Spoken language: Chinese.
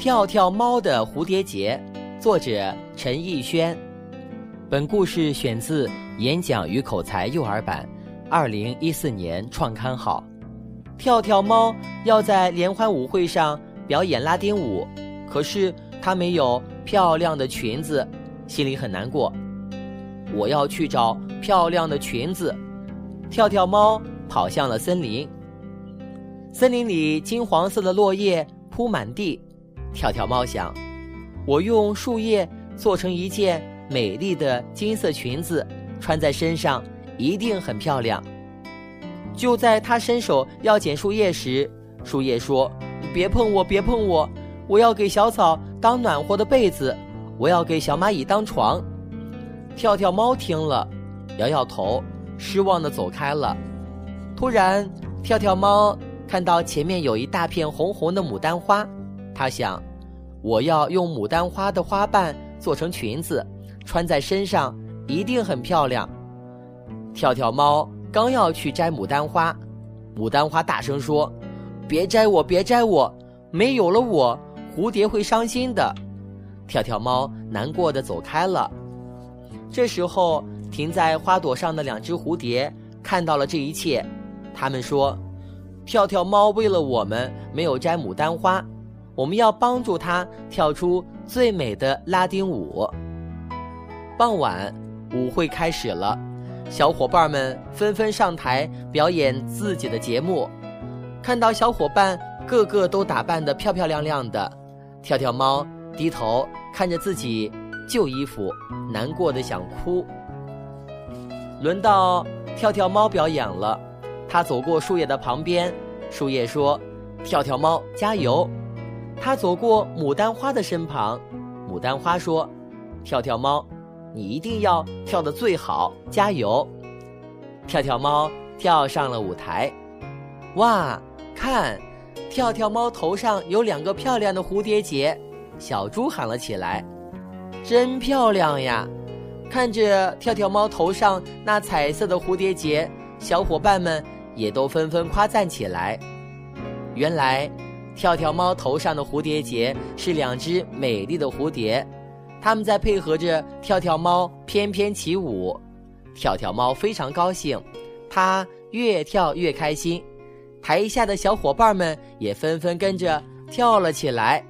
跳跳猫的蝴蝶结，作者陈逸轩。本故事选自《演讲与口才幼儿版》，二零一四年创刊号。跳跳猫要在联欢舞会上表演拉丁舞，可是它没有漂亮的裙子，心里很难过。我要去找漂亮的裙子。跳跳猫跑向了森林。森林里金黄色的落叶铺满地，跳跳猫想：我用树叶做成一件美丽的金色裙子，穿在身上一定很漂亮。就在他伸手要捡树叶时，树叶说：“别碰我，别碰我！我要给小草当暖和的被子，我要给小蚂蚁当床。”跳跳猫听了，摇摇头，失望地走开了。突然，跳跳猫。看到前面有一大片红红的牡丹花，他想，我要用牡丹花的花瓣做成裙子，穿在身上一定很漂亮。跳跳猫刚要去摘牡丹花，牡丹花大声说：“别摘我，别摘我，没有了我，蝴蝶会伤心的。”跳跳猫难过的走开了。这时候，停在花朵上的两只蝴蝶看到了这一切，他们说。跳跳猫为了我们没有摘牡丹花，我们要帮助它跳出最美的拉丁舞。傍晚，舞会开始了，小伙伴们纷纷上台表演自己的节目。看到小伙伴个个都打扮得漂漂亮亮的，跳跳猫低头看着自己旧衣服，难过的想哭。轮到跳跳猫表演了。他走过树叶的旁边，树叶说：“跳跳猫，加油！”他走过牡丹花的身旁，牡丹花说：“跳跳猫，你一定要跳得最好，加油！”跳跳猫跳上了舞台，哇，看，跳跳猫头上有两个漂亮的蝴蝶结，小猪喊了起来：“真漂亮呀！”看着跳跳猫头上那彩色的蝴蝶结，小伙伴们。也都纷纷夸赞起来。原来，跳跳猫头上的蝴蝶结是两只美丽的蝴蝶，它们在配合着跳跳猫翩翩起舞。跳跳猫非常高兴，它越跳越开心。台下的小伙伴们也纷纷跟着跳了起来。